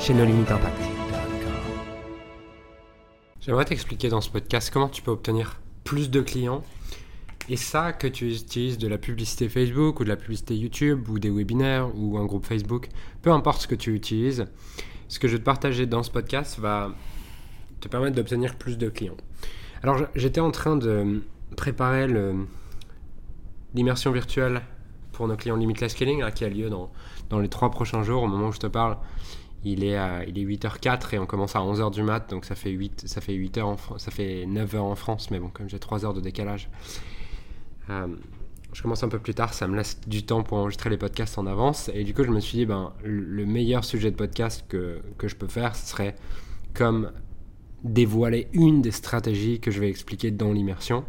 chez nos limites impact. J'aimerais t'expliquer dans ce podcast comment tu peux obtenir plus de clients et ça que tu utilises de la publicité Facebook ou de la publicité YouTube ou des webinaires ou un groupe Facebook, peu importe ce que tu utilises, ce que je vais te partager dans ce podcast va te permettre d'obtenir plus de clients. Alors j'étais en train de préparer l'immersion virtuelle pour nos clients Limitless Scaling qui a lieu dans, dans les trois prochains jours au moment où je te parle. Il est, il est 8h04 et on commence à 11h du mat, donc ça fait 8, ça fait 8 heures en, ça fait 9h en France, mais bon, comme j'ai 3 heures de décalage, euh, je commence un peu plus tard, ça me laisse du temps pour enregistrer les podcasts en avance. Et du coup, je me suis dit, ben, le meilleur sujet de podcast que, que je peux faire, ce serait comme dévoiler une des stratégies que je vais expliquer dans l'immersion.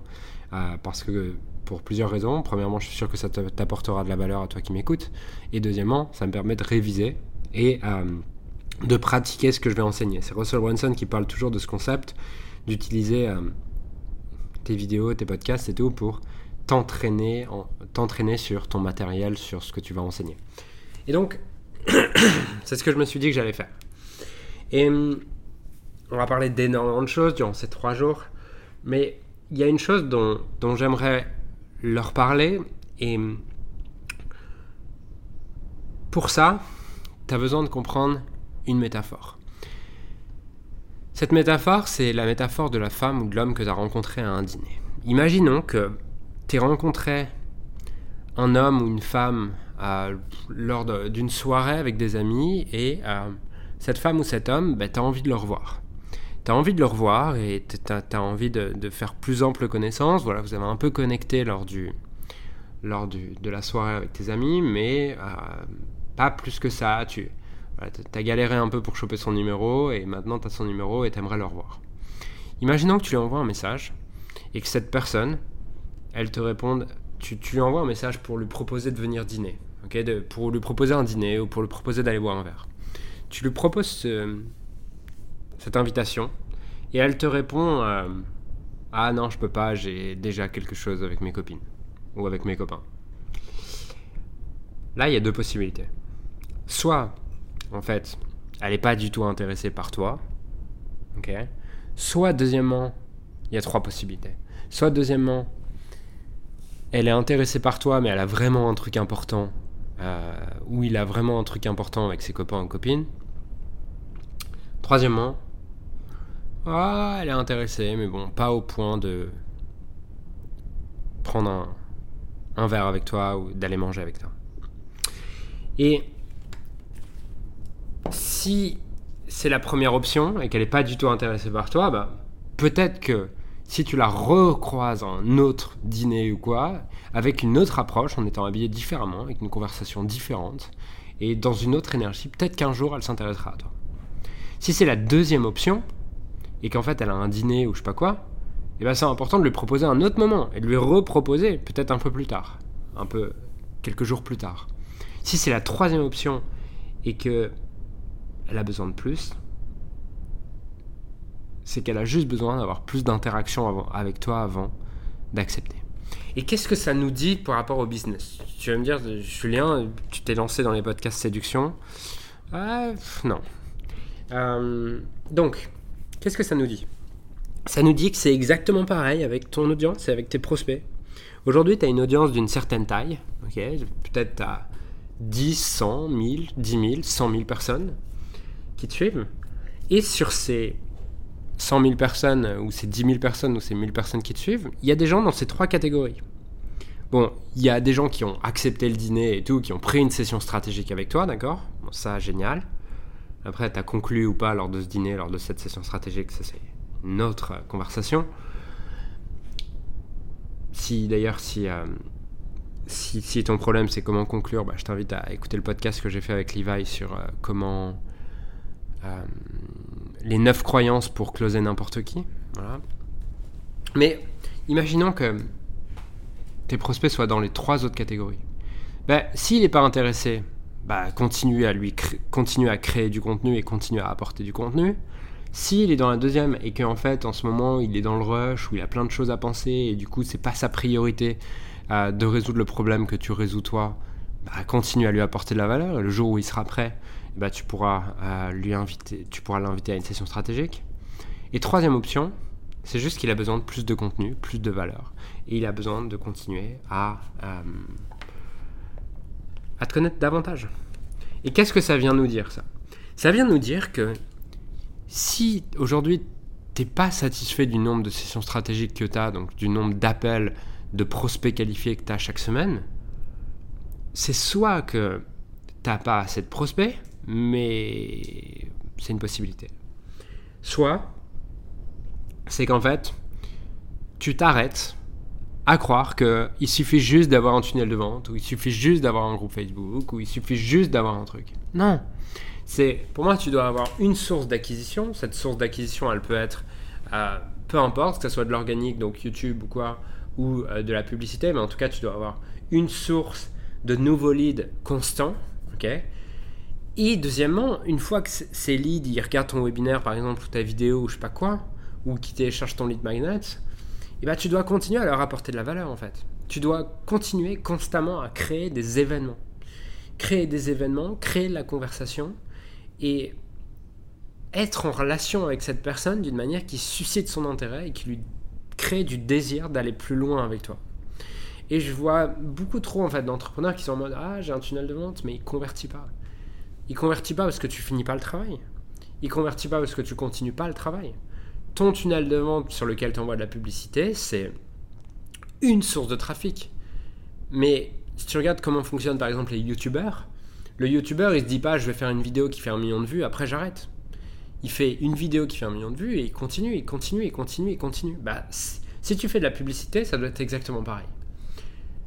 Euh, parce que pour plusieurs raisons. Premièrement, je suis sûr que ça t'apportera de la valeur à toi qui m'écoutes. Et deuxièmement, ça me permet de réviser et euh, de pratiquer ce que je vais enseigner. C'est Russell Brunson qui parle toujours de ce concept d'utiliser euh, tes vidéos, tes podcasts et tout pour t'entraîner, t'entraîner sur ton matériel, sur ce que tu vas enseigner. Et donc, c'est ce que je me suis dit que j'allais faire. Et hum, on va parler d'énormément de choses durant ces trois jours, mais il y a une chose dont, dont j'aimerais leur parler et hum, pour ça, tu as besoin de comprendre une métaphore. Cette métaphore, c'est la métaphore de la femme ou de l'homme que tu as rencontré à un dîner. Imaginons que tu rencontré un homme ou une femme lors d'une soirée avec des amis et euh, cette femme ou cet homme, bah, tu as envie de le revoir. Tu as envie de le revoir et tu as, envie de, faire plus ample connaissance. Voilà, vous avez un peu connecté lors, du, lors de la soirée avec tes amis, mais euh, pas plus que ça. Tu as galéré un peu pour choper son numéro et maintenant tu as son numéro et tu aimerais le revoir. Imaginons que tu lui envoies un message et que cette personne, elle te répond, tu, tu, lui envoies un message pour lui proposer de venir dîner, de, pour lui proposer un dîner ou pour lui proposer d'aller boire un verre. Tu lui proposes cette invitation et elle te répond euh, Ah non, je peux pas, j'ai déjà quelque chose avec mes copines ou avec mes copains. Là, il y a deux possibilités. Soit en fait, elle n'est pas du tout intéressée par toi. Ok? Soit, deuxièmement, il y a trois possibilités. Soit, deuxièmement, elle est intéressée par toi, mais elle a vraiment un truc important. Euh, ou il a vraiment un truc important avec ses copains ou copines. Troisièmement, ah, elle est intéressée, mais bon, pas au point de prendre un, un verre avec toi ou d'aller manger avec toi. Et si c'est la première option et qu'elle n'est pas du tout intéressée par toi, bah, peut-être que si tu la recroises à un autre dîner ou quoi, avec une autre approche, en étant habillé différemment, avec une conversation différente, et dans une autre énergie, peut-être qu'un jour elle s'intéressera à toi. Si c'est la deuxième option, et qu'en fait elle a un dîner ou je sais pas quoi, et eh ben c'est important de lui proposer un autre moment, et de lui reproposer peut-être un peu plus tard, un peu quelques jours plus tard. Si c'est la troisième option, et que elle a besoin de plus, c'est qu'elle a juste besoin d'avoir plus d'interaction avec toi avant d'accepter. Et qu'est-ce que ça nous dit par rapport au business? Tu vas me dire, Julien, tu t'es lancé dans les podcasts séduction. Ah, non. Euh, donc, qu'est-ce que ça nous dit? Ça nous dit que c'est exactement pareil avec ton audience et avec tes prospects. Aujourd'hui, tu as une audience d'une certaine taille. Peut-être as 10, 100, 1000, 10 000, 100 000 personnes qui te suivent. Et sur ces 100 000 personnes, ou ces 10 000 personnes, ou ces 1000 personnes qui te suivent, il y a des gens dans ces trois catégories. Bon, il y a des gens qui ont accepté le dîner et tout, qui ont pris une session stratégique avec toi, d'accord? Bon, Ça, génial. Après, tu as conclu ou pas lors de ce dîner, lors de cette session stratégique, ça c'est une autre conversation. Si d'ailleurs, si, euh, si, si, ton problème c'est comment conclure, bah, je t'invite à écouter le podcast que j'ai fait avec Levi sur euh, comment euh, les 9 croyances pour closer n'importe qui. Voilà. Mais imaginons que tes prospects soient dans les trois autres catégories. Ben, S'il n'est pas intéressé, bah, continue à lui continue à créer du contenu et continue à apporter du contenu. S'il est dans la deuxième et qu'en fait en ce moment il est dans le rush où il a plein de choses à penser et du coup c'est pas sa priorité euh, de résoudre le problème que tu résous toi, bah, continue à lui apporter de la valeur le jour où il sera prêt, bah, tu pourras l'inviter à une session stratégique. Et troisième option, c'est juste qu'il a besoin de plus de contenu, plus de valeur et il a besoin de continuer à euh, à te connaître davantage. Et qu'est-ce que ça vient nous dire ça? Ça vient nous dire que si aujourd'hui t'es pas satisfait du nombre de sessions stratégiques que tu as, donc du nombre d'appels de prospects qualifiés que tu as chaque semaine, c'est soit que t'as pas assez de prospects, mais c'est une possibilité. Soit c'est qu'en fait, tu t'arrêtes à croire qu'il suffit juste d'avoir un tunnel de vente, ou il suffit juste d'avoir un groupe Facebook, ou il suffit juste d'avoir un truc. Non. C'est, pour moi, tu dois avoir une source d'acquisition. Cette source d'acquisition, elle peut être, euh, peu importe, que ce soit de l'organique, donc YouTube ou quoi, ou euh, de la publicité, mais en tout cas, tu dois avoir une source de nouveaux leads constants. ok? Et deuxièmement, une fois que ces leads, ils regardent ton webinaire, par exemple, ou ta vidéo, ou je sais pas quoi, ou qu'ils téléchargent ton lead magnet, et eh ben, tu dois continuer à leur apporter de la valeur en fait. Tu dois continuer constamment à créer des événements. Créer des événements, créer de la conversation et être en relation avec cette personne d'une manière qui suscite son intérêt et qui lui crée du désir d'aller plus loin avec toi. Et je vois beaucoup trop en fait d'entrepreneurs qui sont en mode ah j'ai un tunnel de vente mais il convertit pas. Il convertit pas parce que tu finis pas le travail. Il convertit pas parce que tu continues pas le travail ton tunnel de vente sur lequel tu envoies de la publicité, c'est une source de trafic. Mais si tu regardes comment fonctionnent par exemple les youtubeurs, le youtubeur il se dit pas je vais faire une vidéo qui fait un million de vues, après j'arrête. Il fait une vidéo qui fait un million de vues et il continue, il continue, il continue, il continue. Bah, si tu fais de la publicité, ça doit être exactement pareil.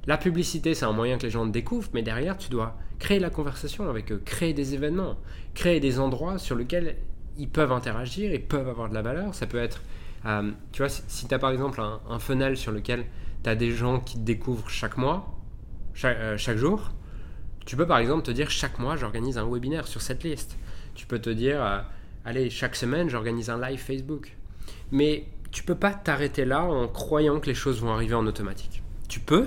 La publicité, c'est un moyen que les gens te découvrent, mais derrière, tu dois créer la conversation avec eux, créer des événements, créer des endroits sur lesquels ils peuvent interagir, ils peuvent avoir de la valeur. Ça peut être, euh, tu vois, si, tu as par exemple un, un, funnel sur lequel tu as des gens qui te découvrent chaque mois, euh, chaque, jour, tu peux par exemple te dire chaque mois j'organise un webinaire sur cette liste. Tu peux te dire, euh, allez, chaque semaine j'organise un live Facebook. Mais tu peux pas t'arrêter là en croyant que les choses vont arriver en automatique. Tu peux,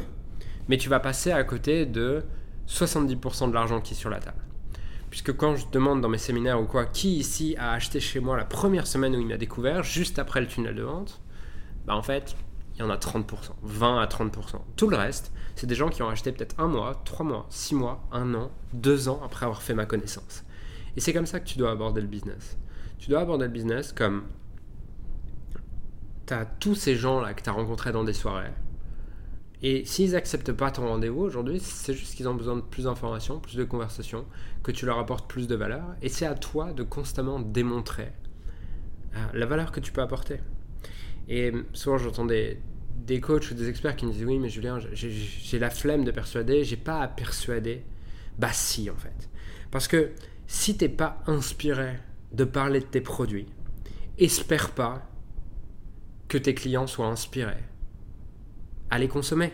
mais tu vas passer à côté de 70% de l'argent qui est sur la table. Puisque quand je demande dans mes séminaires ou quoi, qui ici a acheté chez moi la première semaine où il m'a découvert, juste après le tunnel de vente, bah en fait, il y en a 30%, 20 à 30%. Tout le reste, c'est des gens qui ont acheté peut-être un mois, trois mois, six mois, un an, deux ans après avoir fait ma connaissance. Et c'est comme ça que tu dois aborder le business. Tu dois aborder le business comme tu as tous ces gens-là que tu as rencontrés dans des soirées, et s'ils n'acceptent pas ton rendez-vous aujourd'hui, c'est juste qu'ils ont besoin de plus d'informations, plus de conversations, que tu leur apportes plus de valeur. Et c'est à toi de constamment démontrer euh, la valeur que tu peux apporter. Et souvent, j'entends des, des coachs ou des experts qui me disent Oui, mais Julien, j'ai la flemme de persuader, j'ai pas à persuader. Bah, si, en fait. Parce que si t'es pas inspiré de parler de tes produits, espère pas que tes clients soient inspirés à les consommer.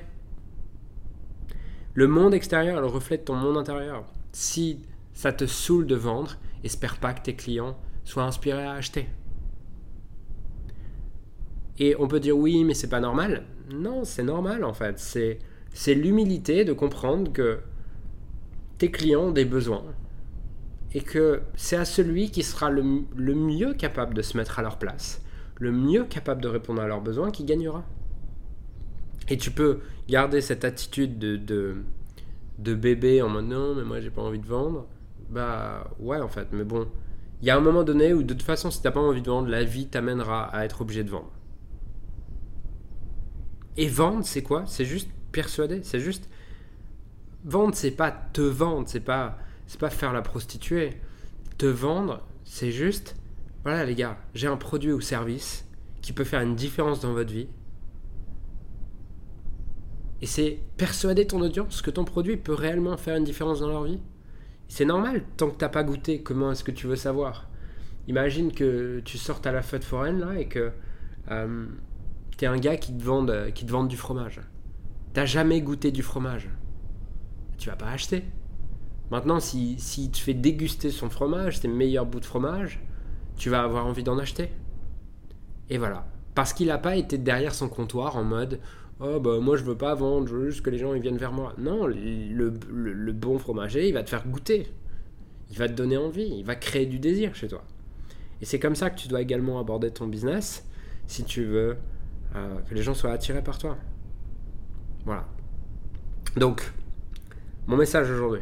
Le monde extérieur, le reflète ton monde intérieur. Si ça te saoule de vendre, espère pas que tes clients soient inspirés à acheter. Et on peut dire oui, mais c'est pas normal. Non, c'est normal en fait. C'est, c'est l'humilité de comprendre que tes clients ont des besoins et que c'est à celui qui sera le, le mieux capable de se mettre à leur place, le mieux capable de répondre à leurs besoins qui gagnera. Et tu peux garder cette attitude de, de, bébé en mode non, mais moi j'ai pas envie de vendre. Bah ouais, en fait, mais bon, il y a un moment donné où de toute façon, si t'as pas envie de vendre, la vie t'amènera à être obligé de vendre. Et vendre, c'est quoi? C'est juste persuader, c'est juste. Vendre, c'est pas te vendre, c'est pas, c'est pas faire la prostituée. Te vendre, c'est juste. Voilà les gars, j'ai un produit ou service qui peut faire une différence dans votre vie et c'est persuader ton audience que ton produit peut réellement faire une différence dans leur vie. C'est normal, tant que tu n'as pas goûté, comment est-ce que tu veux savoir? Imagine que tu sortes à la fête foraine là et que euh, t'es un gars qui te, vend, qui te vend du fromage. T'as jamais goûté du fromage. Tu vas pas acheter. Maintenant, si, si te fait déguster son fromage, ses meilleurs bouts de fromage, tu vas avoir envie d'en acheter. Et voilà. Parce qu'il n'a pas été derrière son comptoir en mode Oh bah moi je veux pas vendre, je veux juste que les gens ils viennent vers moi. Non, le, bon fromager, il va te faire goûter. Il va te donner envie, il va créer du désir chez toi. Et c'est comme ça que tu dois également aborder ton business si tu veux euh, que les gens soient attirés par toi. Voilà. Donc, mon message aujourd'hui,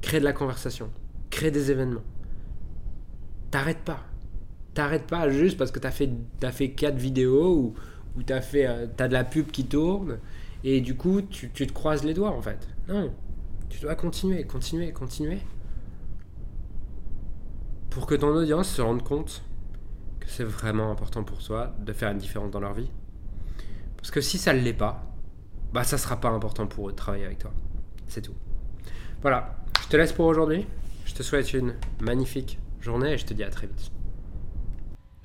crée de la conversation, crée des événements. T'arrêtes pas. T'arrêtes pas juste parce que t'as fait, as fait 4 vidéos ou, ou t'as fait euh, as de la pub qui tourne et du coup tu, tu te croises les doigts en fait. Non, tu dois continuer, continuer, continuer pour que ton audience se rende compte que c'est vraiment important pour toi de faire une différence dans leur vie. Parce que si ça ne l'est pas, bah ça sera pas important pour eux de travailler avec toi. C'est tout. Voilà, je te laisse pour aujourd'hui. Je te souhaite une magnifique journée et je te dis à très vite.